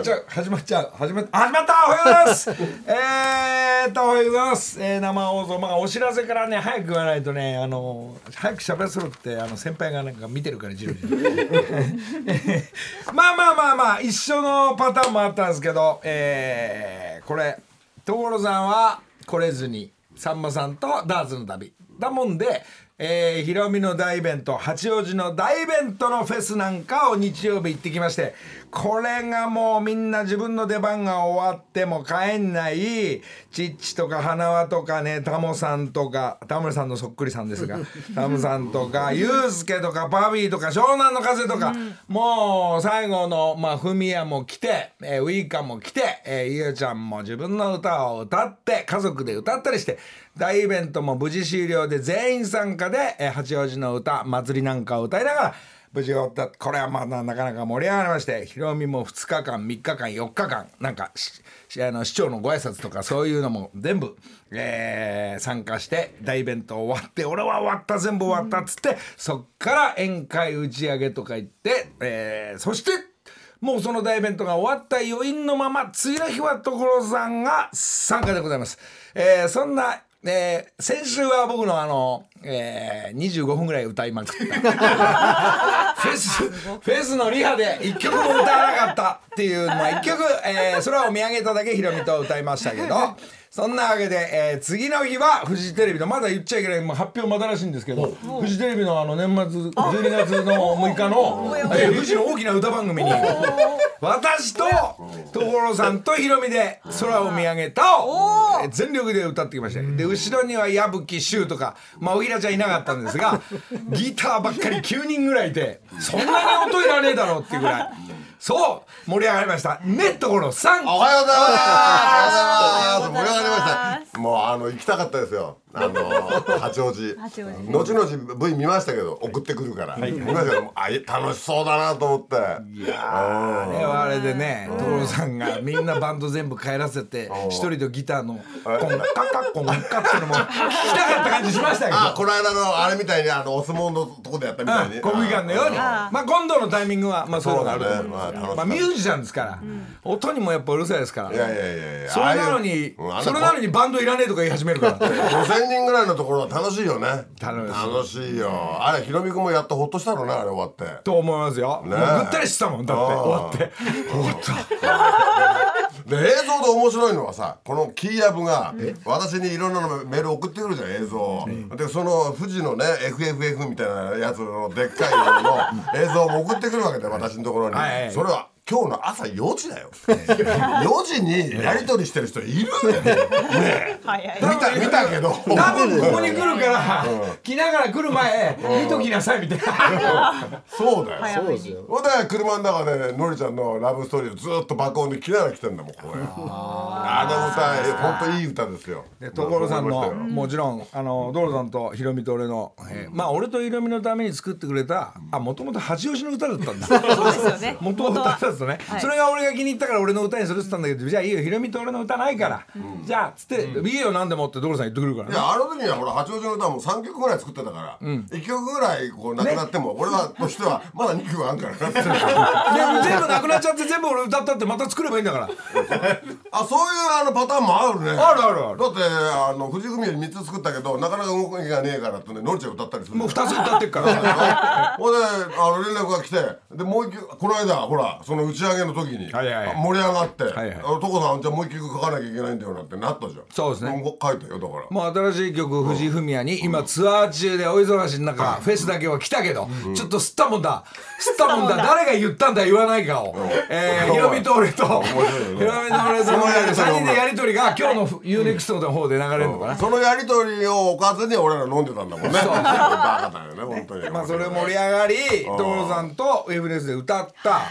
っちゃう。始まっちゃう。始まっ始まった！おはようございます！えーっとおはようございます、えー、生放送。まあお知らせからね早く言わないとねあの早く喋らせろってあの先輩がなんか見てるからじろじろ。まあまあまあまあ一緒のパターンもあったんですけどえー、これ所さんは来れずにさんまさんとダーツの旅。だもんでえー、ヒロミの大イベント八王子の大イベントのフェスなんかを日曜日行ってきましてこれがもうみんな自分の出番が終わっても帰んないチッチとか花輪とかねタモさんとかタモリさんのそっくりさんですが タモさんとかユースケとかパビーとか湘南の風とか、もう最後のまあフミヤも来て、えー、ウイカも来て、えー、ゆうちゃんも自分の歌を歌って家族で歌ったりして大イベントも無事終了で全員参加で、えー、八王子の歌祭りなんかを歌いながら無事終わったこれはまだなかなか盛り上がりましてヒロミも2日間3日間4日間なんかあの市長のご挨拶とかそういうのも全部、えー、参加して大イベント終わって俺は終わった全部終わったっつってそっから宴会打ち上げとか行って、えー、そしてもうその大イベントが終わった余韻のまま次の日は所さんが参加でございます。えー、そんなえー、先週は僕のあの、えー、25分ぐらい歌いまくった。フェスフェスのリハで1曲も歌わなかったっていうまあ1曲、えー、空を見上げただけヒロミと歌いましたけどそんなわけで、えー、次の日はフジテレビのまだ言っちゃいけない、まあ、発表まだらしいんですけどフジテレビのあの年末12月の6日の、えー、フジの大きな歌番組に私と所さんとヒロミで「空を見上げた」を全力で歌ってきました。で後ろには矢吹柊とかまあおひらちゃんいなかったんですがギターばっかり9人ぐらいいてそんなに音いらねえだろうっていうぐらい。そう盛り上がりました。ねところさんおはようございます。盛り上がりました。もうあの行きたかったですよあの 八王子。後々 V 見ましたけど送ってくるから、見ましたけどあ楽しそうだなと思って。いやあれはあれでね所さんがみんなバンド全部帰らせて一人とギターのコンカカコンカっていうのも聞きたかった感じしましたけど。あこの間のあれみたいにあのお相撲のとこでやったみたいに。国技館のように。まあ今度のタイミングはまあそういうのがあると思いますまあミュージシャンですから。音にもやっぱうるさいですから。いやいやいやいや。それなのにそれなのにバンドいらねえとか言い始めるから5000人ぐらいのところ楽しいよね。楽しい。よ。あれひろみ君もやっとほっとしたのねあれ終わって。と思いますよ、ね、ぐったりしたもんだって。終わって。終わった。で映像で面白いのはさこのキーヤブが私にいろんなのメール送ってくるじゃん映像、でその富士のね FFF みたいなやつのでっかいのの映像も送ってくるわけで私のところに、それは今日の朝4時だよ。4時にやり取りしてる人いるんだよね見た見たけど。多分ここに来るから来ながら来る前見ときなさいみたいな。そうだよ。そうですよ。ほんで車の中でのりちゃんのラブストーリーをずっと爆音で来ながら来てんだもんこれ。あの歌本当いい歌ですよ。所さんのもちろんあの所さんとひろみと俺のまあ俺とひろみのために作ってくれたあもともと八王子の歌だったんだ。そうですよね。もともと歌ったとね、はい、それが俺が気に入ったから俺の歌にするって言ったんだけどじゃあいいよ。ひろみと俺の歌ないから、うん、じゃあっつって「いいよ何でも」って所さん言ってくるから、ね、いやあの時にはほら八王子の歌も3曲ぐらい作ってたから、うん、1曲ぐらいこうなくなっても、ね、俺はとしてはまだ2曲あるから 全部なくなっちゃって全部俺歌ったってまた作ればいいんだから。あそういうあのパターンもあるね。あるあるある。だってあの藤組より3つ作ったけどなかなか動きがねえからってねのりちゃん歌ったりする。もう2つ歌ってっから。ほんであの連絡が来てでもう一曲この間ほらその打ち上げの時に盛り上がって「所さんじゃあもう一曲書かなきゃいけないんだよ」なんてなったじゃん。そうですね。書いたよだから。もう新しい曲藤井フミヤに今ツアー中で大忙しの中フェスだけは来たけどちょっと吸ったもんだ吸ったもんだ誰が言ったんだ言わないかをヒロミと俺と。ヒロミと俺と3人でやり取りが今日の UNEXT の方で流れるのかな。そのやり取りをおかずに俺ら飲んでたんだもんね。バカだよね本当に。まあそれ盛り上がり所さんと FNS で歌った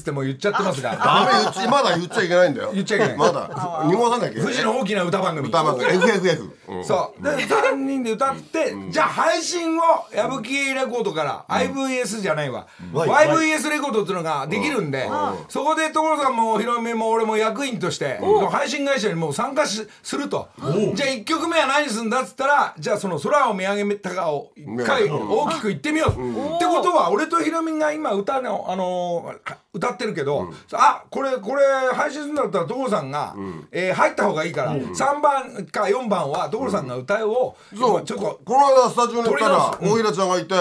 FNS でも言っちゃってますが。ダメ言っちまだ言っちゃいけないんだよ。言っちゃいけない。まだ。濁さなきゃ富士の大きな歌番組。歌番組。FFF そう。で3人で歌って、じゃあ配信を矢吹レコードから IVS じゃないわ、YVS レコードっていうのができるんで、そこで所さんもひろみも俺も役員として配信会社にもう参加しすると。じゃあ1曲目は何するんだっつったらじゃあその空を見上げたかを一回大きく言ってみよう、ってことは俺とひろみが今歌の、あのー歌ってるけど、あこれこれ配信するんだったら所さんが、えー入った方がいいから、3番か4番は所さんが歌うを、そう。ちょっとこの間スタジオに行ったら大平ちゃんがいて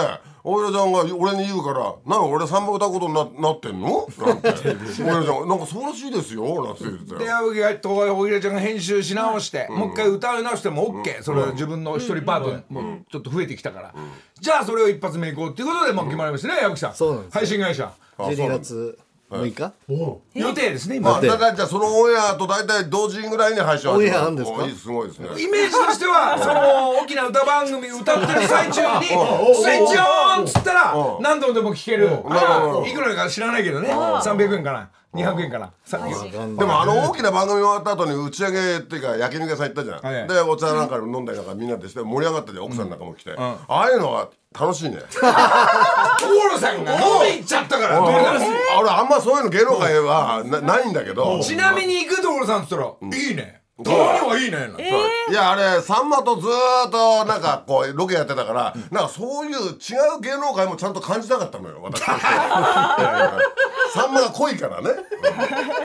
大平ちゃんが俺に言うから「なんか俺3番歌うことにななってんの?」なんて。大平ちゃんが「なんかそうらしいですよ」なんて言ってたでよ矢吹がと大平ちゃんが編集し直して、もう一回歌い直しても OK、それは自分の一人パートもうちょっと増えてきたから、じゃあそれを一発目いこうっていうことでもう決まりましたね矢吹さん。そうなんです配信会社。12月6日？予定ですね今。まあだからじゃあそのオンエアと大体同時ぐらいに配信オンエアあるんですか？すごいですね。イメージとしてはその大きな歌番組歌ってる最中に「スイッチオン!」っつったら何度でも聴ける。あいくらか知らないけどね。300円かな200円かなさでもあの大きな番組終わった後に打ち上げっていうか焼肉屋さん行ったじゃん、はいでお茶なんか飲んだりなんかみんなでして盛り上がったじゃん奥さんなんかも来て、ああいうのは楽しいね。所さんが飲んでいっちゃったから。俺あんまそういうの芸能界はなないんだけど。ちなみに行く所さんっつったら「いいね」たまにはいいね。なんていやあれさんまとずーっとなんかこうロケやってたからなんかそういう違う芸能界もちゃんと感じたかったのよ私さんまが濃いからね。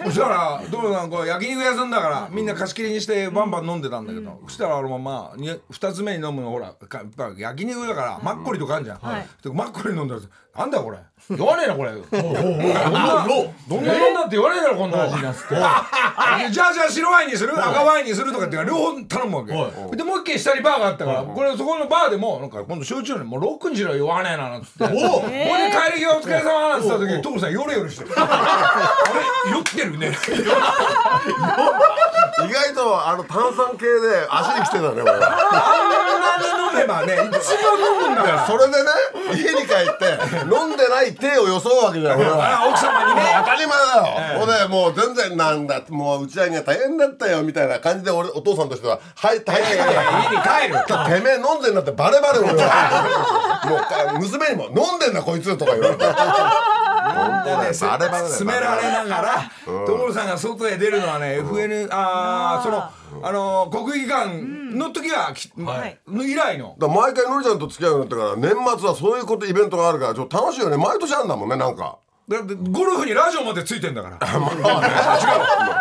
そしたら所さんこう焼肉屋さんだからみんな貸し切りにしてバンバン飲んでたんだけどそしたら俺もまあに2つ目に飲むのほらかやっぱ焼肉だからマッコリとかあるじゃん、でマッコリ飲んだらなんだよこれ。言わねえなこれ。どんなどんなどんなって言わねえだろこんな話になっつってでじゃあじゃあ白ワインにする？赤ワインにするとかって両方頼むわけでもう一軒下にバーがあったからこれそこのバーでもなんか今度焼酎にもうロックにしろよ言わねえななんつって。ほいで帰り際お疲れ様なんつった時に所さんヨレヨレして。る あれ？酔ってるね。意外とあの炭酸系で足に来てたね俺はあんなに飲めばね一番飲むんだから。それでね家に帰って飲んでない手を装うわけじゃん。俺は。あ奥様にね当たり前だよ、ほんでもう全然なんだもう打ち上げが大変だったよみたいな感じで俺お父さんとしては「はい大変だよ」家に帰る。てめえ飲んでんなってバレバレ俺は。もうか娘にも「飲んでんなこいつ」とか言われてねバレバレだよ。詰められながら所さんが外へ出るのはね FN あーそのあの国技館の時はきはい。以来の。毎回のりちゃんと付き合うようになってから年末はそういうことイベントがあるからちょっと楽しいよね。毎年あるんだもんねなんか。だってゴルフにラジオまでついてんだから。違う。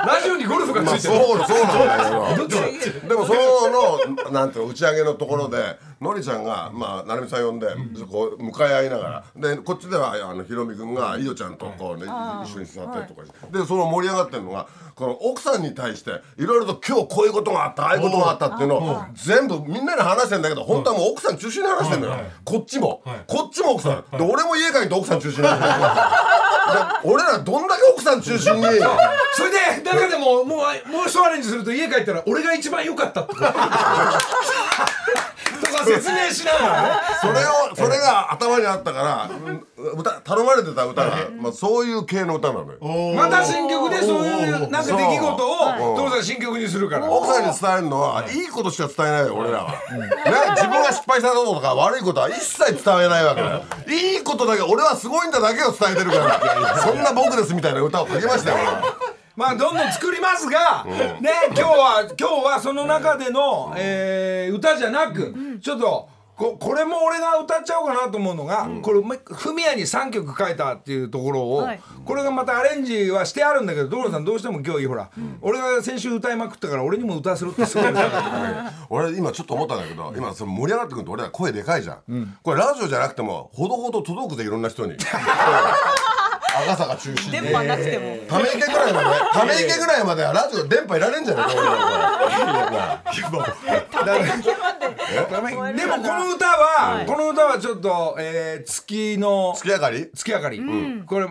ラジオにゴルフがまあついてる。そうそうなんだけ どでもそののなんていうの打ち上げのところでのりちゃんがまあ成美さん呼んでこう向かい合いながら。でこっちではあのひろみくん。がいよちゃんとこうね一緒に座ったりとかして。でその盛り上がってるのがこの奥さんに対していろいろと今日こういうことがあったああいうことがあったっていうのを全部みんなに話してんだけど本当はもう奥さん中心に話してんのよ。こっちも。こっちも奥さん。で俺も家帰って奥さん中心に話してんのよで俺らどんだけ奥さん中心にそれで中でももうもう一アレンジすると家帰ったら俺が一番良かったってこととか説明しながらね。それをそれが頭にあったからうん歌頼まれてた歌が、まあ、そういう系の歌なのよ。また新曲でそういうなんか出来事を所さん新曲にするから。奥さんに伝えるのはい。いことしか伝えないよ俺らは、ね、自分が失敗したこととか悪いことは一切伝えないわけだよ。い。いことだけ俺はすごいんだだけを伝えてるからそんな僕ですみたいな歌を書きましたよまあどんどん作りますが、ね今日は今日はその中での、えー歌じゃなく、ちょっとここれも俺が歌っちゃおうかなと思うのが、これフミヤに3曲書いたっていうところを、はい。これがまたアレンジはしてあるんだけど所さんどうしても今日ほら、俺が先週歌いまくったから俺にも歌わせろってすごい 俺今ちょっと思ったんだけど今その盛り上がってくると俺ら声でかいじゃん、これラジオじゃなくてもほどほど届くぜいろんな人に 赤坂中心電に波なくても、ため池ぐらいまで ため池ぐらいまではラジオ電波いられんじゃないかで。もこの歌は、この歌はちょっと、えー月の月明かり？月明かり、これ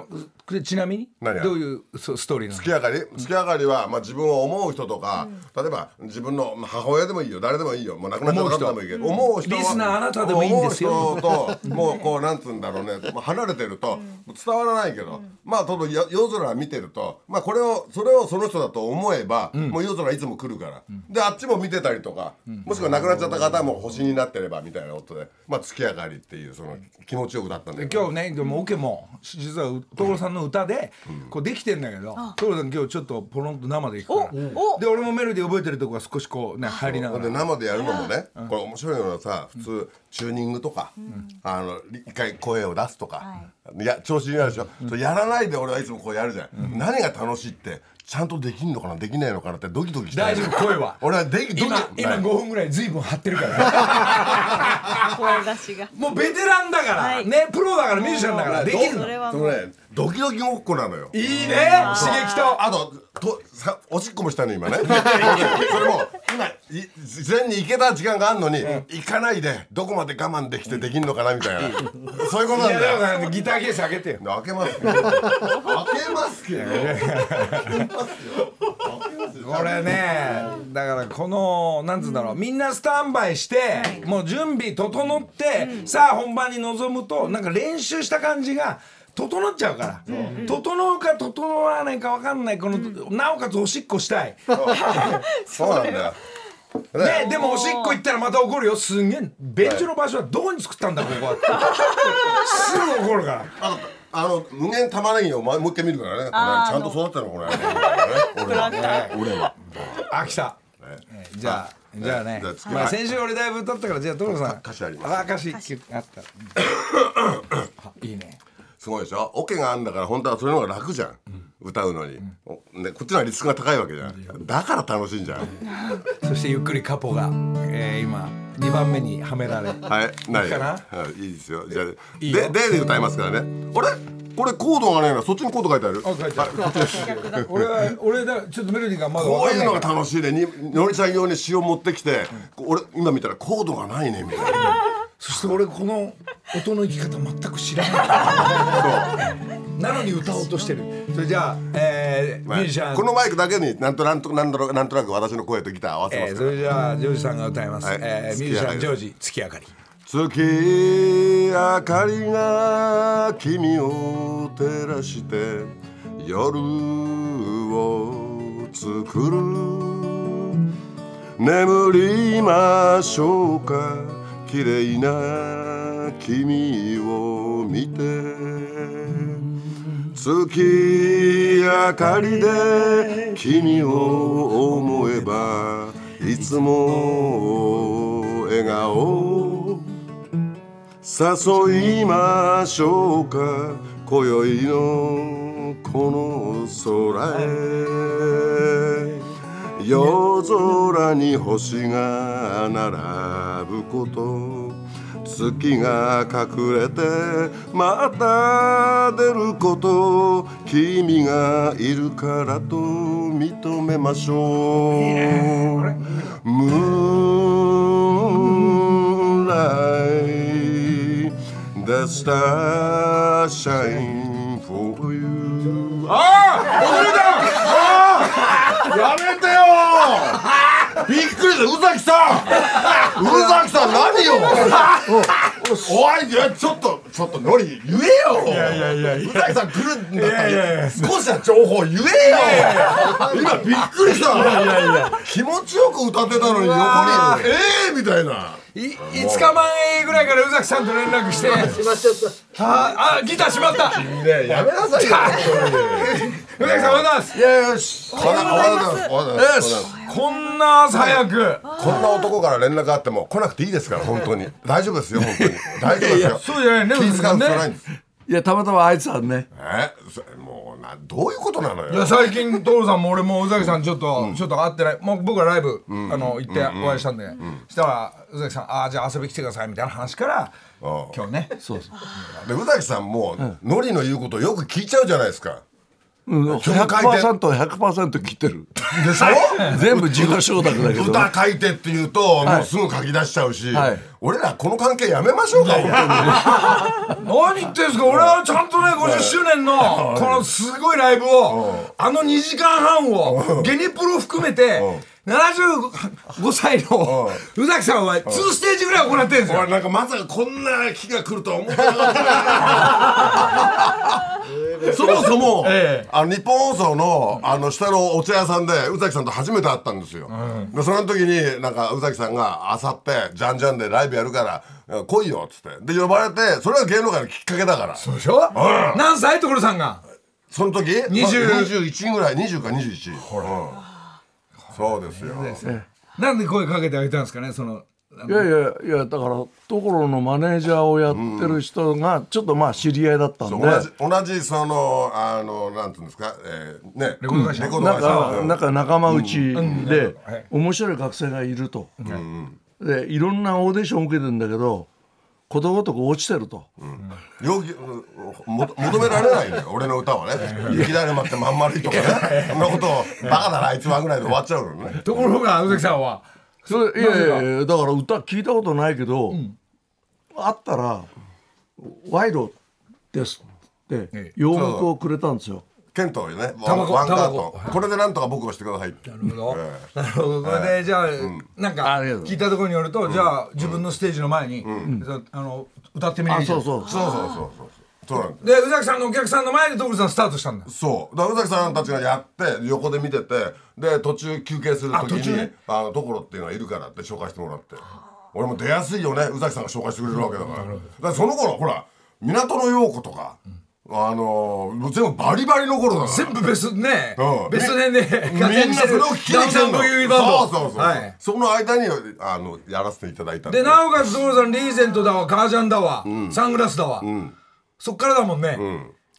これちなみに？どういうスストーリーなの？月明かり？月明かりは、まあ、自分を思う人とか、例えば自分のまあ母親でもいいよ。誰でもいいよ。もう亡くなっちゃった方でもいいけど。思う人はリスナーあなたでもいいんですよ。思う人ともうこうなんつうんだろうね、まあ、離れてると伝わらないけど、まあ多分よ夜空見てると、まあ、これをそれをその人だと思えば、もう夜空いつも来るから、であっちも見てたりとか、もしくは亡くなっちゃった方も星になってればみたいなことで。まあ月明かりっていうその気持ちよく歌ったんだけど。今日ねでもオケも実は所さんの歌でこうできてんだけど所さん今日ちょっとポロンと生で弾くから。おで俺もメロディー覚えてるとこが少しこうね入りながら。生でやるのもね、これ面白いのはさ普通チューニングとか、あの一回声を出すとか、い、や調子になるでしょ、それやらないで俺はいつもこうやるじゃん、何が楽しいってちゃんとできんのかなできないのかなってドキドキして大丈夫声は。俺はでき今今5分ぐらい随分張ってるから 声出しが。もうベテランだから、はい。ねプロだからミュージシャンだからできるの。それはもうドキドキごっこなのよ。いいね。刺激と。あととさおしっこもしたの今ね。それも今い事前に行けた時間があるのに、行かないでどこまで我慢できてできんのかなみたいな。そういうことなんだよ。だからギターケース開けてよ。開けますけど。開けますけど開けますよ。これねだからこのなんつうんだろう。みんなスタンバイして、もう準備整って、さあ本番に臨むとなんか練習した感じが整っちゃうから、整うか整わないか分かんないこの、なおかつおしっこしたい、そうなんだよ。ね、でもおしっこ行ったらまた怒るよ。すんげえ便所の場所はどこに作ったんだここは。すぐ怒るから。あのあの無限玉ねぎをもう一回見るからね。これちゃんと育ってるのこれ俺は俺は。あ来た、えーじゃあ、じゃあね。まあ、はい先週俺だいぶ歌ったからじゃあ所さん。歌詞ありますあ歌詞。あった。あいいねすごいでしょ？オケがあるんだから本当はそれの方が楽じゃん、歌うのに、おね、こっちの方がリスクが高いわけじゃん。だから楽しいんじゃん。そしてゆっくりカポが、えー、今2番目にはめられはいないいかな？はいいいですよ。じゃあいいよ。ででで歌いますからね。あれ？これコードがないな。そっちにコード書いてある。あ書いてある。俺は俺だちょっとメロディーがまだこういうの分かんないからが楽しいね。にのりちゃん用に詩を持ってきて、俺今見たらコードがないねみたいな そして俺この音の生き方全く知らない。なのに歌おうとしてる。それじゃあ、えーミュージシャン。このマイクだけになんとなんとなんとなんとなく私の声とギター合わせまえー、すから、それじゃあジョージさんが歌います、はい。えーミュージシャンジョージ月明かり。月明かりが君を照らして夜を作る。眠りましょうか綺麗な君を見て月明かりで君を思えばいつも笑顔。誘いましょうか今宵のこの空へ。夜空に星が並ぶこと。月が隠れてまた出ること。君がいるからと認めましょう。ムーンライ The star shine for you やめてよびっくりした。宇崎さん。宇崎さん何よ。おい。いやちょっとちょっとノリ言えよ。いやいやいや宇崎さん来るんだったら少しは情報言えよ。今びっくりした。気持ちよく歌ってたのに横にええみたいな。い5日前ぐらいから宇崎さんと連絡して。ああギターしまった。宇ね。えやめなさいよ本崎さんおはようございます。よし。こんな朝早く。こんな男から連絡あっても来なくていいですから本当に。大丈夫ですよ本当に。大丈夫ですよ。そうじゃない。ね気遣う必要ねないんですいやたまたまあいつはねえ？そもうなどういうことなのよ？いや最近所さんも俺も宇崎さんちょっと、ちょっと会ってない。もう僕はライブ、あの行ってお会いしたんで、したら宇崎さん「ああじゃあ遊び来てください」みたいな話からうん。今日ね。そうそう。で宇崎さんもノリの言うことよく聞いちゃうじゃないですかうん、曲書いて。100%100% 聞いてる。でしょ？全部自己承諾だけど歌書いてって言うともうすぐ書き出しちゃうし、はい。俺らこの関係やめましょうか本 何言ってんすか？俺はちゃんとね50周年のこのすごいライブをあの2時間半をゲニプロ含めて75歳の宇崎さんは2ステージぐらい行ってるんですよ。当に俺なんかまさかこんな日が来るとは思ってなかった。な そのもそも、ええ。あの日本放送のあの下のお茶屋さんで宇崎さんと初めて会ったんですよ、でその時になんか宇崎さんがあさってじゃんじゃんでライブやるから来いよっつって。で呼ばれてそれが芸能界のきっかけだから。そうでしょ？何歳？所さんが？その時？20まあ21ぐらい20か21ほら、そうですよ。なんで声かけてあげたんですかねそのいやいやいやだから所のマネージャーをやってる人がちょっとまあ知り合いだったんで、同じ同じそのあのなんていうんですか、えー、ね。レコード会社。レコードなんかなんか仲間内ではい。面白い学生がいると、でいろんなオーディション受けてるんだけどことごとく落ちてると、要求も求められないのよ 俺の歌はね。雪だるまってまん丸いとかね。そんなことをバカだなあいつはぐらいで終わっちゃうのね。ところが宇崎さんはそれいやいやいやだから歌聞いたことないけど、あったら「賄賂です」ってええ。洋楽をくれたんですよ。ケントね。ワタバコ。ンワンカータバコ。トンこれでなんとか僕をしてくださいって。なるほど。えなるほど。これでじゃあなんか聞いたところによるとじゃあ自分のステージの前にそうあの歌ってみるあそうそう。そうそうそうそうそうなんだで宇崎さんのお客さんの前で所さんスタートしたんだ。そう。だから宇崎さんたちがやって横で見ててで途中休憩する時にあの所っていうのがいるからって紹介してもらって。俺も出やすいよね。宇崎さんが紹介してくれるわけだから。だからその頃ほら港の陽子とかあのー全部バリバリの頃だ全部ベストねうん。ベスト年でみんなそれを聞きに来てんのダウンタウン VV バンド。そうそうそう、はい。その間にあのやらせていただいたんでなおかつ所さんリーゼントだわ革ジャンだわサングラスだわそっからだもんね。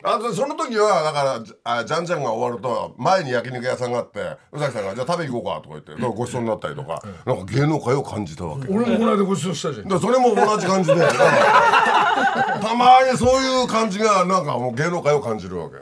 あとその時はだからじあじゃんじゃんが終わると前に焼肉屋さんがあって宇崎さんが「じゃあ食べ行こうか」とか言ってだからごちそうになったりとかなんか芸能界を感じたわけ。俺もこの間ご馳走したじゃん。だからそれも同じ感じでたまにそういう感じがなんかもう芸能界を感じるわけ。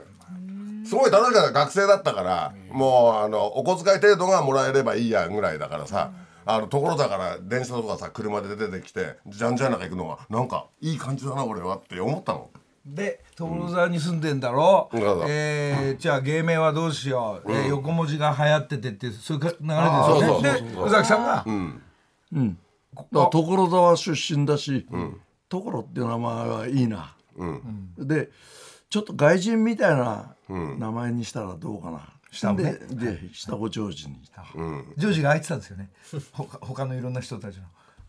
すごい楽しかった学生だったからもうあのお小遣い程度がもらえればいいやぐらいだからさあの所沢から電車とかさ車で出てきてじゃんじゃん中行くのがなんかいい感じだな俺はって思ったので所沢に住んでんだろ？うえーじゃあ芸名はどうしよう？えー横文字が流行っててってそういうか流れですよそうそうねで宇崎さんが？だから所沢出身だし、所っていう名前はいいな、でちょっと外人みたいな名前にしたらどうかな、下をね。でで下をジョージにジョージが空いてたんですよね。他他のいろんな人たちの。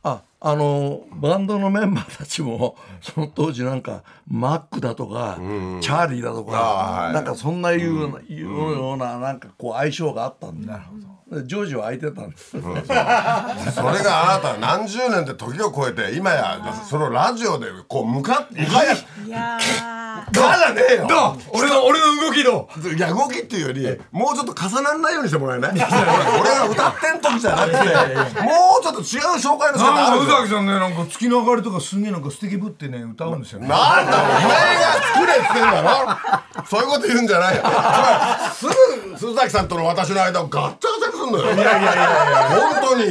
ああのバンドのメンバーたちもその当時なんかマックだとか、チャーリーだとか、はい。なんかそんないうような,、いうようななんかこう相性があったんだなるほどジョージは空いてたんです。それがあなた何十年で時を超えて今やそのラジオでこう向かって向かいいやー。じゃねえよ俺の俺の動きどういや動きっていうよりもうちょっと重ならないようにしてもらえない？俺が歌ってん時じゃなくてもうちょっと違う紹介の仕方ある崎さんねなんか月の明かりとかすげえなんか素敵ぶってね歌うんですよね。なんだお前が作れって言ってんだろそういうこと言うんじゃないよ。すぐ鈴崎さんとの私の間をガッチャガチャにすんのよ。いやいやいや。本当に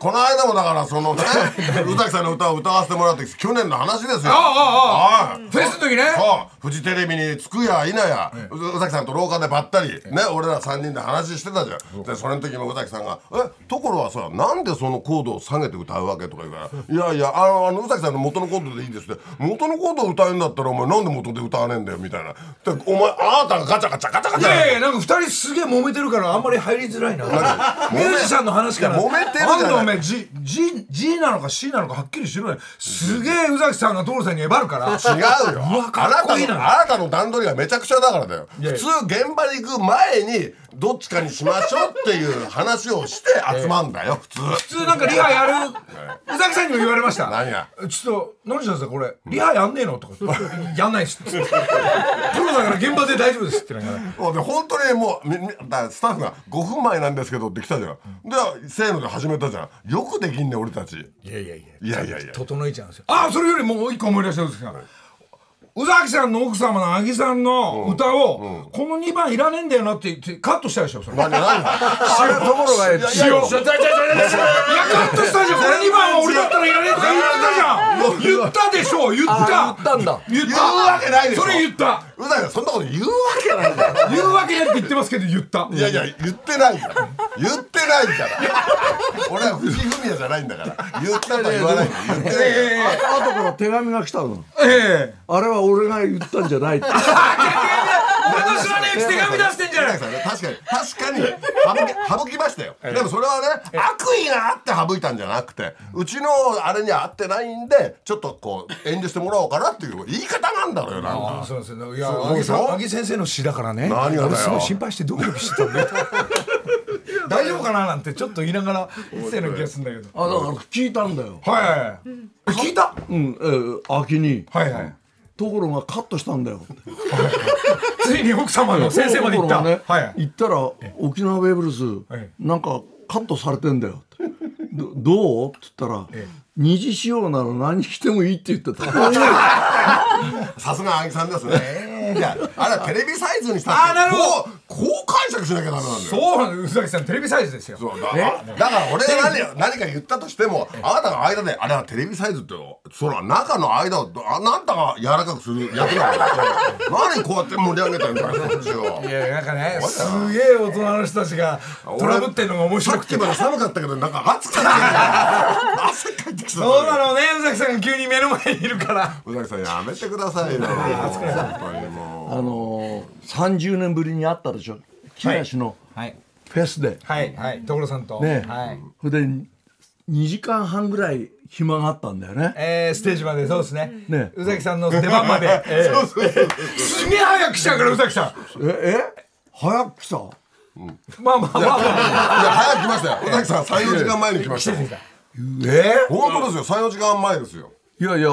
この間もだからそのね 宇崎さんの歌を歌わせてもらって去年の話ですよ。ああああはい。フェスの時ね。そう。フジテレビに着くや否や宇崎さんと廊下でばったりね俺ら3人で話してたじゃん。でそれの時も宇崎さんが「えところはさなんでそのコードを下げて歌うわけ?」とか言うから「いやいやあのあの宇崎さんの元のコードでいいです」って「元のコードを歌うんだったらお前なんで元で歌わねえんだよ」みたいな。でお前あなたがガチャガチャガチャガチャ。いやいやなんか二人すげえ揉めてるからあんまり入りづらいな。ミュージシャンの話から。揉めてるじゃないなん G, G, G なのか C なのかはっきりしろよすげえ宇崎さんが所さんにえばるから。違うよ。うわかあなっこいいな。あなたの段取りがめちゃくちゃだからだよ。いや。普通現場に行く前にどっちかにしましょうっていう話をして集まんだよ普通。普通なんかリハやる。宇崎さんにも言われました。何や？ちょっと何したんですかこれリハやんねえの？とかやんないっすプロだから現場で大丈夫ですってなんか もうで本当にもうみみだスタッフが5分前なんですけどって来たじゃん、でせーので始めたじゃん。よくできんね俺たち。いやいやいや。いやいやいや。整えちゃうんですよ。ああそれよりもう一個思い出したんですが宇崎さんの奥様のあぎさんの歌を、この2番いらねえんだよなって言ってカットしたでしょそれ。あれところがカットしたじゃんこの2番は俺だったらいらねえとか言ってたじゃん言ったでしょ言ったあ言ったんだ言った言うわけないでしょそれ言ったうざいなそんなこと言うわけないんだよ言うわけないって言ってますけど言った。いやいや言ってないから。言ってないから。俺は藤井フミヤじゃないんだから。言ったとは言わないんだよ言ってないから。え後から手紙が来たの。ええ。あれは俺が言ったんじゃないって。え 俺の知らねえうち手紙出してんじゃない。確かに。確かに。省き省きましたよ。でもそれはね悪意があって省いたんじゃなくてうちのあれには合ってないんでちょっとこう遠慮してもらおうかなっていう言い方なんだろうよなんか。そうですねいやそうアギさそうんアギ先生の詩だからね。何がだよ。俺すごい心配してドキドキしてたんだよ。大丈夫かななんてちょっと言いながら言ってたような気がするんだけど。あだから聞いたんだよ。はいはい聞いた？うんえー秋に。はいはい。ところがカットしたんだよついに奥様の先生まで行った。ねはい。行ったら沖縄ベイブルスなんかカットされてんだよって。どどう？って言ったら二次使用なら何着てもいいって言ってた。さすがあぎさんですね。いやあれはテレビサイズにしたあーなるほどこう解釈しなきゃダメなんだよ。そうなんです。宇崎さんテレビサイズですよ。そうだだから俺が何何か言ったとしてもあなたが間であれはテレビサイズってそら中の間をあなたが柔らかくする役なんだよ。何こうやって盛り上げてんだよこっちを。いやなんかねすげえ大人の人たちがトラブってんのが面さ白くて。っきまで寒かったけどなんか暑かった汗かいてきたそうなのね宇崎さんが急に目の前にいるから。宇崎さんやめてくださいよ。本当にもあのー、30年ぶりに会ったでしょ？木梨のはい。フェスで、はいはい。所さんと。ね。はい。それで2時間半ぐらい暇があったんだよね。えー、ステージまで。そうですね。ね。宇崎さんの出番まで、えー。すげえ早く来ちゃうから宇崎さん。ええ？早く来た？まあまあまあまあ。ういや早く来ましたよ。宇崎さん34時間前に来ましたえ？本当ですよ。34時間前ですよ。いやいや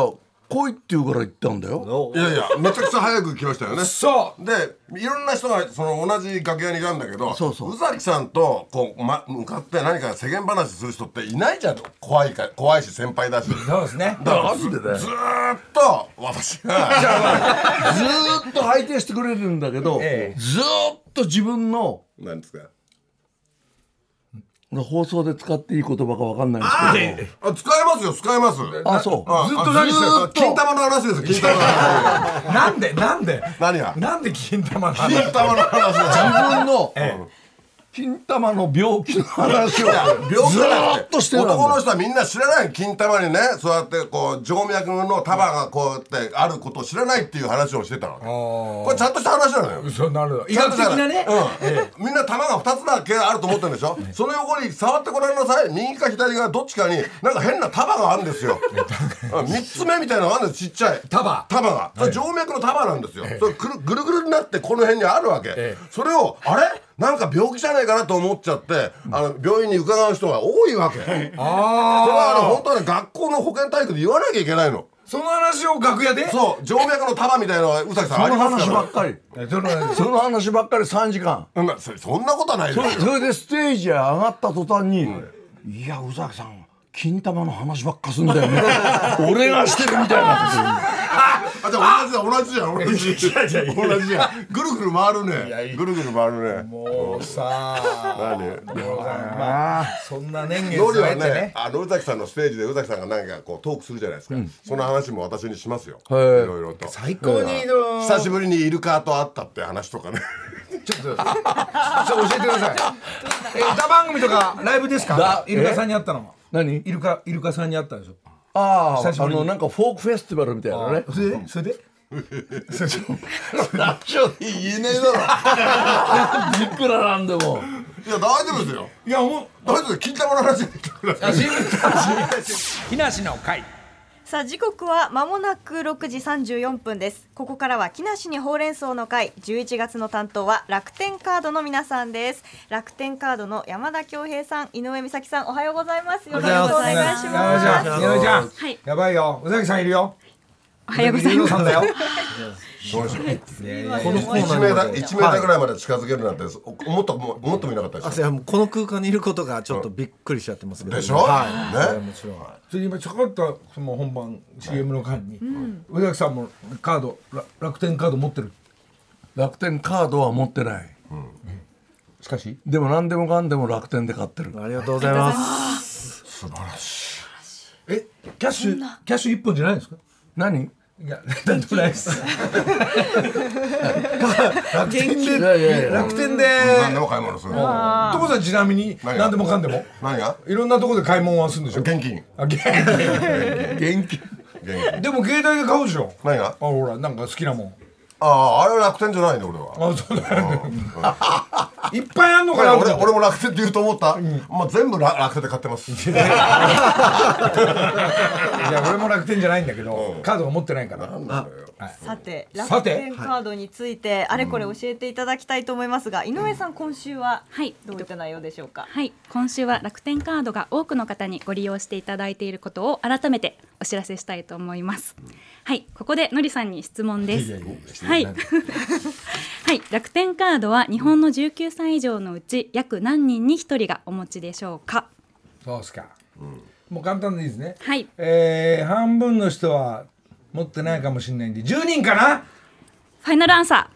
来いって言うから行ったんだよ。いやいやめちゃくちゃ早く来ましたよね。そう。でいろんな人がその同じ楽屋にいたんだけどそうそう。宇崎さんとこう、ま、向かって何か世間話する人っていないじゃん怖いか怖いし先輩だし。そうですね。だからなんでだよ。ずーっと私が ずーっと相手してくれるんだけど、ええ。ずーっと自分の何ですか？放送で使っていい言葉かわかんないんですけど。あ使えますよ使えます。あそう。あずっと何してる？あ金玉の話ですよ金玉の話。なんでなんで？何が？なんで金玉の話？金玉の話だ自分の金玉の病気の話を病気って。として男の人はみんな知らない金玉にね。そうやってこう静脈の束がこうやってあることを知らないっていう話をしてたの。これちゃんとした話なのよ。そうなる医学的なね、うん、みんな玉が2つだけあると思ってるんでしょ？その横に触ってごらんなさい。右か左かどっちかになんか変な束があるんですよ。3つ目みたいなのがあるんですちっちゃい。束。束が。それ静脈の束なんですよ。それぐるぐるぐるになってこの辺にあるわけえそれをあれなんか病気じゃないかなと思っちゃってあの病院に伺う人が多いわけ。それはあの本当はね学校の保健体育で言わなきゃいけないの。その話を楽屋で？そう。静脈の束みたいな宇崎さんあそのりますから。話ばっかり。えそのその話ばっかり3時間。うんそそんなことはないですそれでステージへ上がった途端に「いや宇崎さん金玉の話ばっかすんだよね。俺がしてるみたいな。あじゃあ同じじゃん同じじゃん同じ。じゃん同じじゃん。ぐるぐる回るね。ぐるぐる回るね。もうさ。何？まあそんな年月を経てね。あの宇崎さんのステージで宇崎さんが何かこうトークするじゃないですか、その話も私にしますよ、はいいろいろと。最高にの。久しぶりにイルカと会ったって話とかね。ちょっとちょっと教えてください。え歌番組とかライブですか？だイルカさんに会ったのは何？イルカイルカさんに会ったんでしょ？あああのなんかフォークフェスティバルみたいなね。それでそれで？ラジオで言えねえだろ。いくらなんでも。いや大丈夫ですよ。いやもう。大丈夫です。金玉の話で 木梨の会さあ時刻は間もなく6時34分です。ここからは木梨にほうれん草の会。11月の担当は楽天カードの皆さんです。楽天カードの山田恭平さん井上美咲さんおはようございます。よろしくお願いし山ます。はい。やばいよ。宇崎さんいるよおはようございますさんだよ。そうですよこの1メーター1メーターぐらいまで近づけるなんて思ったも思ってもいなかったですよ。あこの空間にいることがちょっとびっくりしちゃってますけど。でしょ？はい。ね。もちろんそれで今ちょこっとその本番 CM の間に宇崎さんもカードら楽天カード持ってる？楽天カードは持ってない。しかし？でも何でもかんでも楽天で買ってる。ありがとうございます。えキャッシュキャッシュ一本じゃないんですか？何？いやなんでもないです。楽天いでやいやいや。楽天で。何でも買い物する所さん。ちなみに何でもかんでも。何が？いろんなところで買い物はするんでしょ？現金あ現現金現金でも携帯で買うでしょ？何が？あほらなんか好きなもん。あああれは楽天じゃないね俺は。あそうだよいっぱいあんのかな俺俺も楽天って言うと思った、まあ、全部楽楽天で買ってます。いや俺も楽天じゃないんだけどカードが持ってないから。さてさ楽て。天カードについてあれこれ教えていただきたいと思いますが、井上さん今週ははい。どういった内容でしょうか？はい、今週は楽天カードが多くの方にご利用していただいていることを改めてお知らせしたいと思います。はい、ここでのりさんに質問です。はい、はい、楽天カードは日本の19歳以上のうち約何人に1人がお持ちでしょうか？そうですか、もう簡単でいいですね。はい、えー、半分の人は持ってないかもしれないんで10人かな？ファイナルアンサ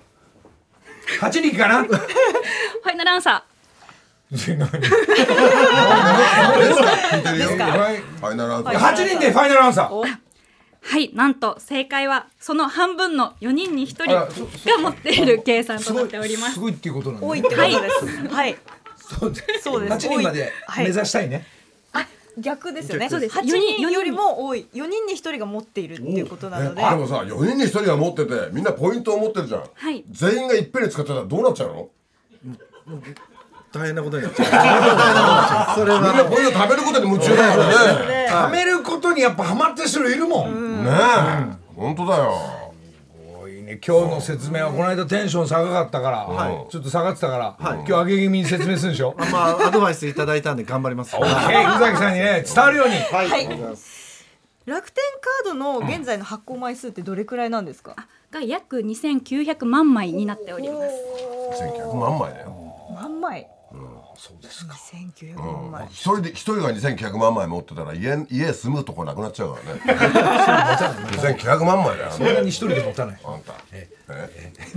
8人かな？ー。ファイナルアンサ 聞いてるよ。ですか？ファイナルアンサー。8人でファイナルアンサー。はい、なんと正解はその半分の4人に1人が持っている計算となっております。す。ごいっていうことなんだ。多いってことです。はい。そうです。そうです。8人まではい。目指したいね、あ逆ですよね。そうです。8四人人。よりも多い。4人に1人が持っているっていうことなので。でもさ4人に1人が持っててみんなポイントを持ってるじゃん、はい。全員がいっぺんに使ってたらどうなっちゃうの？大変なことになっちゃう。それみんなはポイント食べることに夢中だよね貯めることにやっぱハマってる人いるもん、ねえ。本当だよ。すごいね。今日の説明はこの間テンション高かったから、ちょっと下がってたから、今日上げ気味に説明するんでしょ。まあアドバイスいただいたんで頑張ります。オッケー宇崎さんにね伝わるように。はい、はい。ありがとうございます。楽天カードの現在の発行枚数ってどれくらいなんですか？が約2900万枚になっております。1900万枚だよ。万枚。そうですか。2900万枚。一人で一人が2900万枚持ってたら家家住むとこなくなっちゃうからね。2900万枚だよ。そんなに一人で持たない。あんた。え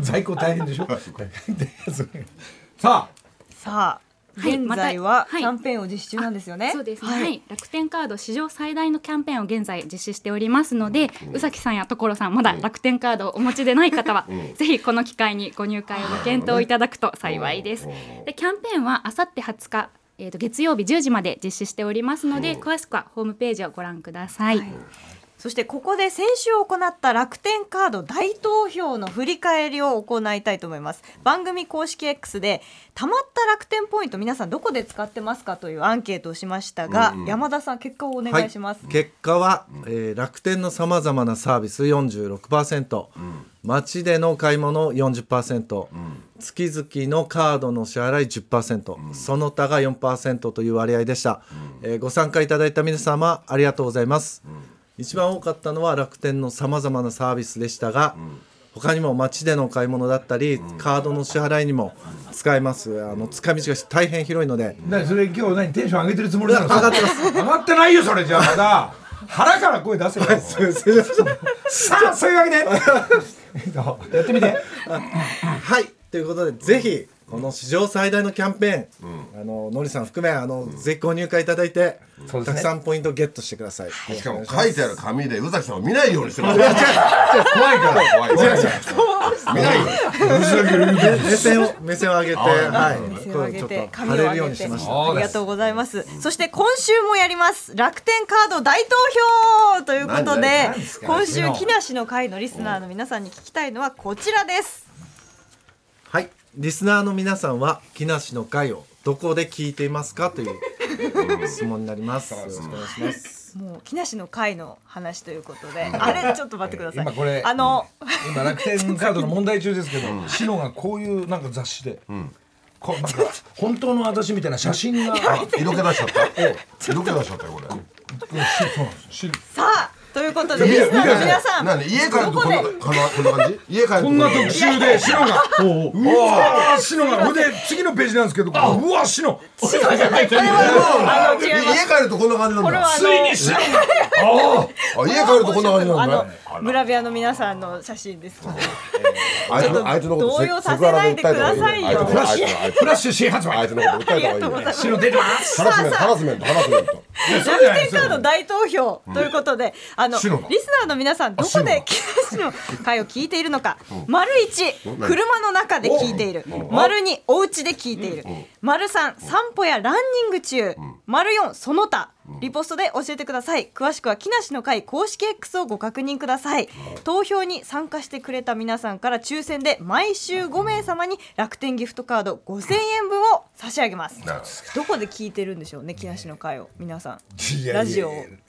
在庫大変でしょ？さあ。さあ。はい現在はいはキャンペーンを実施中なんですよね。そうですね、はい。楽天カード史上最大のキャンペーンを現在実施しておりますので、宇崎さんや所さんまだ楽天カードをお持ちでない方は、ぜひこの機会にご入会をご検討いただくと幸いです。でキャンペーンはあさって20日えー、と月曜日10時まで実施しておりますので、詳しくはホームページをご覧ください。そしてここで先週行った楽天カード大投票の振り返りを行いたいと思います。番組公式 X でたまった楽天ポイント皆さんどこで使ってますかというアンケートをしましたが、山田さん結果をお願いします、はい、結果は、えー楽天のさまざまなサービス46%、街での買い物40%、月々のカードの支払い10%、その他が4%という割合でした、えーご参加いただいた皆様ありがとうございます、一番多かったのは楽天のさまざまなサービスでしたが、他にも街での買い物だったり、カードの支払いにも使えます。あの使い道が大変広いので、何それ今日何テンション上げてるつもりなの？上がってます。上がってないよそれじゃあまだ。腹から声出せよ。さあそういうわけで。やってみて。はい。ということでぜひこの史上最大のキャンペーン、あののりさん含めあの、ぜひご入会いただいて、そうですね。たくさんポイントゲットしてください。しかも書いてある紙で宇崎さんを見ないようにしてます怖いから怖い。怖い見ないよ。うに目線を目線を上げて、はい、目線を上げてこうちょっと紙を上貼れるようげてにしました。ありがとうございます。そして今週もやります。楽天カード大投票ということで今週何木梨の会のリスナーの皆さんに聞きたいのはこちらです。はい、リスナーの皆さんは木梨の会をどこで聞いていますかという質問になります。よろしくお願いします。もう木梨の会の話ということであれちょっと待ってください。今これあの今楽天カードの問題中ですけどシノがこういうなんか雑誌でこうなんか本当の私みたいな写真があ色気出しちゃった。色気出しちゃったよこれ。しさあということでリスナーの皆さん何家帰るとこんなここんなこんな感じ？家帰るとこんな特集でシノがうわーシノがほん。で次のページなんですけどうわシノこれはあの違い家ます帰るとこんな感じなんだ。これはあついにシノが。あ家帰るとこんな感じなんあだねのグラビアの皆さんの写真です。あいつのあいつのこと動揺させないでくださいよ。あいつのあいつのあいつフラッシュ新発売のあいつのこと訴えた方がいいよ。シノ出てます。ハラスメントハラスメントハラスメント楽天カード大投票ということで、あのリスナーの皆さんどこで木梨の 会を聞いているのか、丸一車の中で聞いている、丸二お家で聞いている、丸三散歩やランニング中、丸四その他。リポストで教えてください。詳しくは木梨の会公式 X をご確認ください。投票に参加してくれた皆さんから抽選で毎週5名様に楽天ギフトカード5000円分を差し上げます。ど。こで聞いてるんでしょうね木梨の会を。皆さん。ラジオを。ね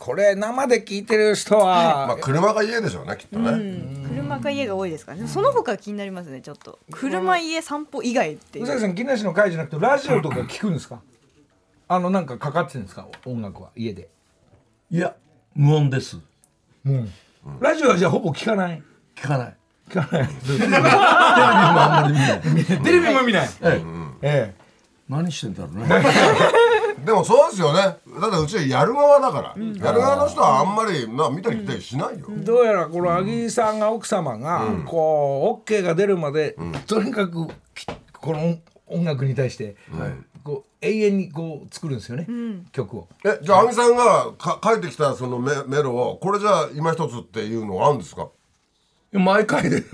これ生で聞いてる人は、まあ車が家でしょうねきっとね、車か家が多いですからね。その他気になりますねちょっと。車家散歩以外っていう。宇崎さん木梨の会じゃなくてラジオとか聞くんですか？あのなんかかかってるんですか？音楽は家で。いや無音です。ラジオはじゃあほぼ聞かない？聞かない。聞かない。テレビもあんまり見ない。テレビも見ない。えええ。何してんだろうね でもそうですよね。だってうちはやる側だから、やる側の人はあんまりな見たり聞いたりしないよ、えどうやらこの agi さんが奥様がこう OK が出るまでとにかくきこの音楽に対してこう永遠にこう作るんですよね。曲を。えじゃあ亜美さんがか書いてきたそのメメロをこれじゃあ今一つっていうのはあるんですか？毎回で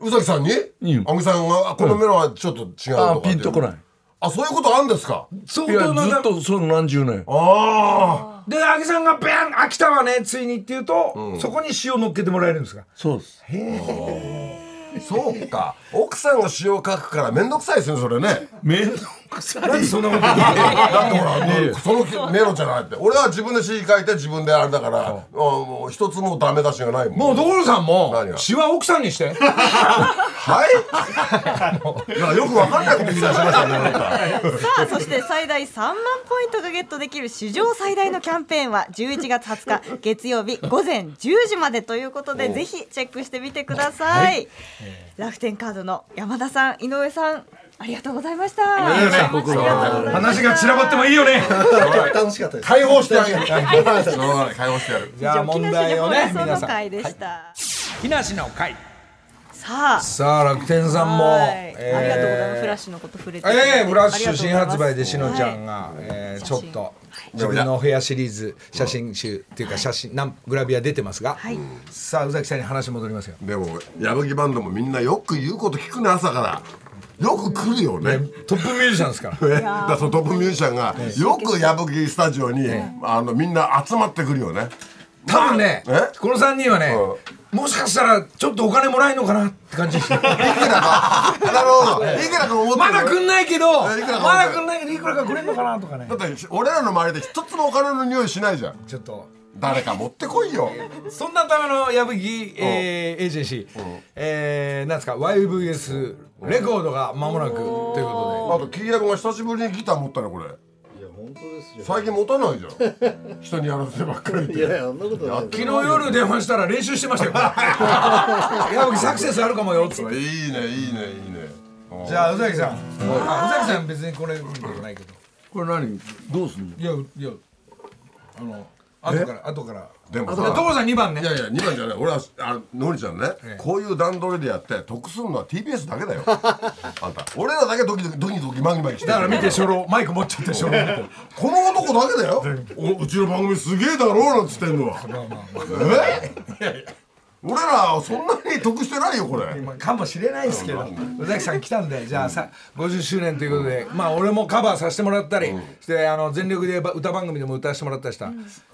宇崎さんに？うん。亜美さんがあこのメロはちょっと違うとかあってピンとこないあそういうことあるんですか？相当なずっとその何十年。あで agi さんがビャン飽きたわねついにって言うとそこに塩乗っけてもらえるんですか？そうです。あそうか。奥さんが詩を書くから面倒くさいですねそれね。面倒 なんでそんなこと言う だってほらそのメロじゃないって。俺は自分で詩書いて自分であれだからあもう一つもダメ出しがないもん。もう所さんも詩は奥さんにして。はい？いやよくわかんないこと言い出しましたねさあそして最大3万ポイントがゲットできる史上最大のキャンペーンは11月20日月曜日午前10時までということでぜひチェックしてみてください、楽天カードの山田さん井上さんありがとうございました。話が散らばってもいいよね。楽しかったです。解放してあげる解放してやる。じゃあ問題をね皆さん。の会でした、木梨の会。さあ。さあ楽天さんも、ありがとうございます。フラッシュのこと触れて。ええフラッシュ新発売でしのちゃんが、えーちょっと自分のお部屋シリーズ写真集っていうか写真なんグラビア出てますが、はい。さあ宇崎さんに話戻りますよ。でも矢吹バンドもみんなよく言うこと聞くね朝からよく来るよね。トップミュージシャンですから。えだからそのトップミュージシャンがよく矢吹スタジオにあのみんな集まってくるよね。多分ねえ？この3人はね、もしかしたらちょっとお金もらえるのかなって感じ いくらか。なるほど。いくらか思ってまだくんないけどまえいくらかだくんないけどいくらかくれんのかなとかね。だって俺らの周りで一つもお金の匂いしないじゃん。ちょっと。誰か持ってこいよ。そんなための矢吹、えーエージェンシー、えーなんですか YVS レコードが間もなくというこあとキーヤブが久しぶりにギター持ったねこれ。いや本当ですよ。最近持たないじゃん。人にやらせてばっかりいやいやそんなことない。とで昨日夜電話したら練習してましたよ 矢吹サクセスあるかもよっつって。いいねいいねいいね。じゃあ宇崎さん、あ宇崎さん別にこれ見たことないけど。これ何？どうすんの？いやいやあの後から後からでも。さ所さん2番ね。いやいや2番じゃない。俺はあのりちゃんね、こういう段取りでやって得するのは TBS だけだよ。あんた。俺らだけドキドキドキドキマギマギしてる。だから見て初老マイク持っちゃって初老。見てこの男だけだよ。おうちの番組すげえだろうなんつってんのは。え？俺らそんなに得してないよこれ。まあかもしれないですけど宇崎さん来たんでじゃあさ50周年ということでまあ俺もカバーさせてもらったりしてあの全力で歌番組でも歌わせてもらったりした。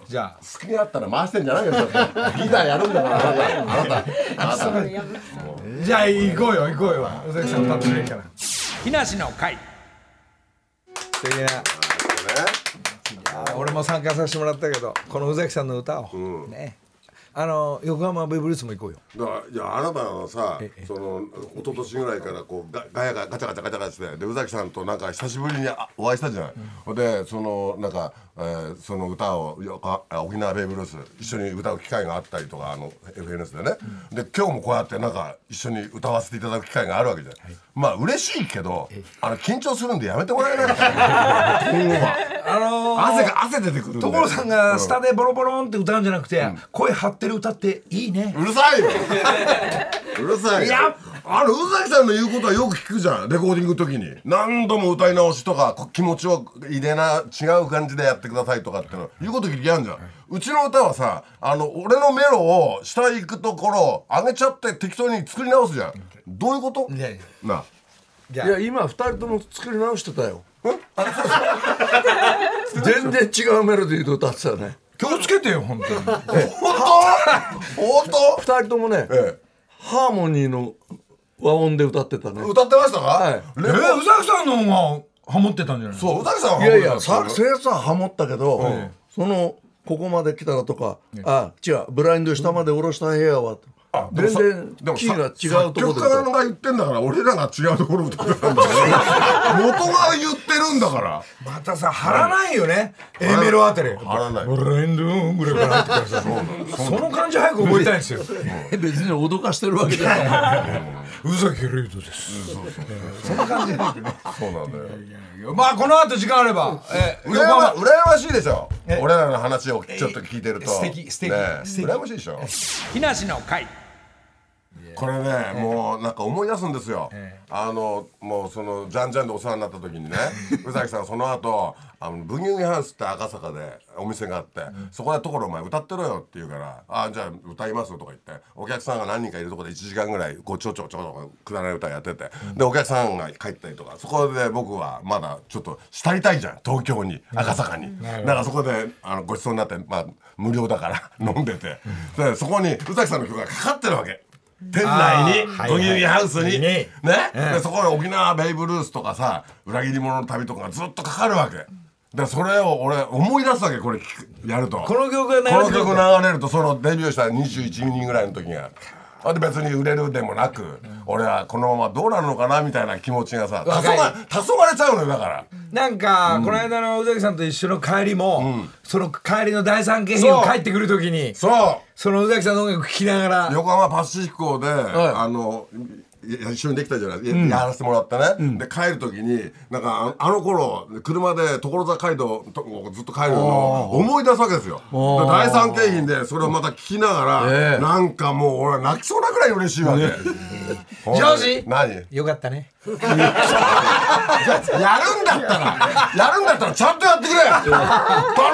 じゃあ。好きになったら回してんじゃないよギタ ーやるんだから。あなた。あなた。あなたじゃあ行こうよ行こうよ。宇崎さん歌ってくれるから。木梨の会。素敵な。あ俺も参加させてもらったけどこの宇崎さんの歌を、ねあの横浜ベイブルースも行こうよ。だからいやあなたのさその一昨年ぐらいからこうガガヤがガチャガチャガチャガチャしてで宇崎さんとなんか久しぶりにあお会いしたじゃない、でそのなんか、えーその歌をよかあ沖縄ベイブルース一緒に歌う機会があったりとかあの FNS でね、で今日もこうやってなんか一緒に歌わせていただく機会があるわけじゃない、まあ嬉しいけどあの緊張するんでやめてもらえないかな。今後は。あのー汗が汗出てくる所さんがスタでボロボロンって歌うんじゃなくて、声張ってる歌っていいね。うるさいよ。うるさいよ。いやあの宇崎さんの言うことはよく聞くじゃん。レコーディングの時に。何度も歌い直しとかこ気持ちを入れな違う感じでやってくださいとかっての。言うこと聞きあんじゃん。うちの歌はさあの俺のメロを下行くところ上げちゃって適当に作り直すじゃん。どういうこと？いやいや。なあ。いや。今二人とも作り直してたよ。全然違うメロディーで歌ってたよね気をつけてよ本当に。本当本当？二人ともねえハーモニーの和音で歌ってたね。歌ってましたか、はい。えー、宇崎さんの方がハモってたんじゃないそう宇崎さんはいやいやささ生産ハモったけど、そのここまで来たらとか、あ違うブラインド下まで下ろした部屋は、全然でもキーが違うところで作曲家が言ってんだから俺らが違うところ歌ってたんだから元が言ってるんだから。またさ張らないよね。A メロあたり。張らない。ブレンドーンぐらいから入ってからさその。感じ早く覚えたいんですよ。別に脅かしてるわけじゃない。宇崎レイドです。そんな感じ早くね。そうなんだよまあこの後時間あれば。えー羨ま羨ましいでしょ。俺らの話をちょっと聞いてると。素敵素敵ねえ。素敵。羨ましいでしょ。木梨の会これねもうなんか思い出すんですよ。あのもうそのじゃんじゃんでお世話になった時にね 宇崎さんその後あのブギウギハウスって赤坂でお店があってそこで「所お前歌ってろよ」って言うから「あじゃあ歌います」とか言ってお客さんが何人かいるとこで1時間ぐらいこうちょちょちょくだらない歌やっててでお客さんが帰ったりとかそこで僕はまだちょっと慕いたいじゃん東京に赤坂にだからそこであのごちそうになってまあ無料だから飲んでてでそこに宇崎さんの曲がかかってるわけ。店内にブギウギハウスにね？ねでそこで沖縄ベイブルースとかさ裏切り者の旅とかがずっとかかるわけ。でそれを俺思い出すわけこれやると。この曲が流れるこの曲流れるとそのデビューした21人ぐらいの時が。あで別に売れるでもなく俺はこのままどうなるのかなみたいな気持ちがさ黄昏黄昏れちゃうのよだから。なんか、この間の宇崎さんと一緒の帰りも、その帰りの第三京浜を帰ってくるときにそう。その宇崎さんの音楽聴きながら横浜パシフィコで、あのいや一緒にできたじゃない、やらせてもらってね、で帰る時になんかああの頃車で所沢街道とずっと帰るのを思い出すわけですよ。で第三京浜でそれをまた聞きながら、ええ。なんかもう俺は泣きそうなぐらい嬉しいわけ、ほんジョージ何？やよかったね。るんだったらやるんだったらちゃんとやってくれ。頼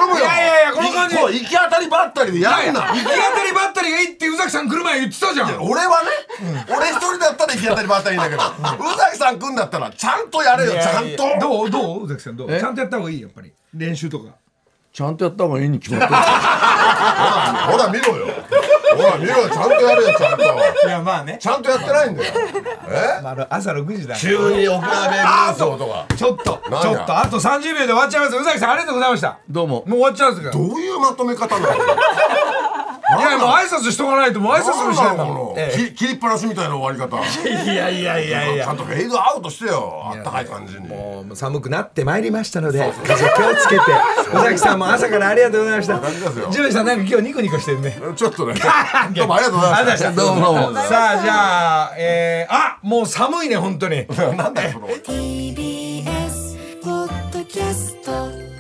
むよ。いやいやいやこの感じ。いこう行き当たりばったりでやるんだ行き当たりばったりがいいって宇崎さん来る前言ってたじゃん。俺はね、俺一人だったら行き当たりばったりいいんだけど、宇崎さん来んだったらちゃんとやれよ、ちゃんと。どうどう宇崎さんどう？ちゃんとやった方がいいやっぱり。練習とか。ちゃんとやった方がいいに決まってる。ほら見ろよ。ほら見ろよ、ちゃんとやれよ、ちゃんと。いやまあね。ちゃんとやってないんだよ。え？まあ朝6時だ急に沖縄ベイブルースをとか。ちょっとちょっとあと30秒で終わっちゃいます。宇崎さんありがとうございました。どうも。もう終わっちゃうんですからどういうまとめ方なの？いやもう挨拶しとかないともう挨拶もしないん。だもんこのえき切りっぱなしみたいな終わり方。えいやいやいやいや。ちゃんとフェードアウトしてよ、あったかい感じに。もう寒くなってまいりましたので風気をつけて。宇崎さんも朝からありがとうございました。ジュさんなんか今日ニコニコしてるね。ちょっとね。どうもありがとうございました。どうもどうも。さあじゃあえー、あもう寒いね本当に。なんだよ、その。TBS ポッドキャスト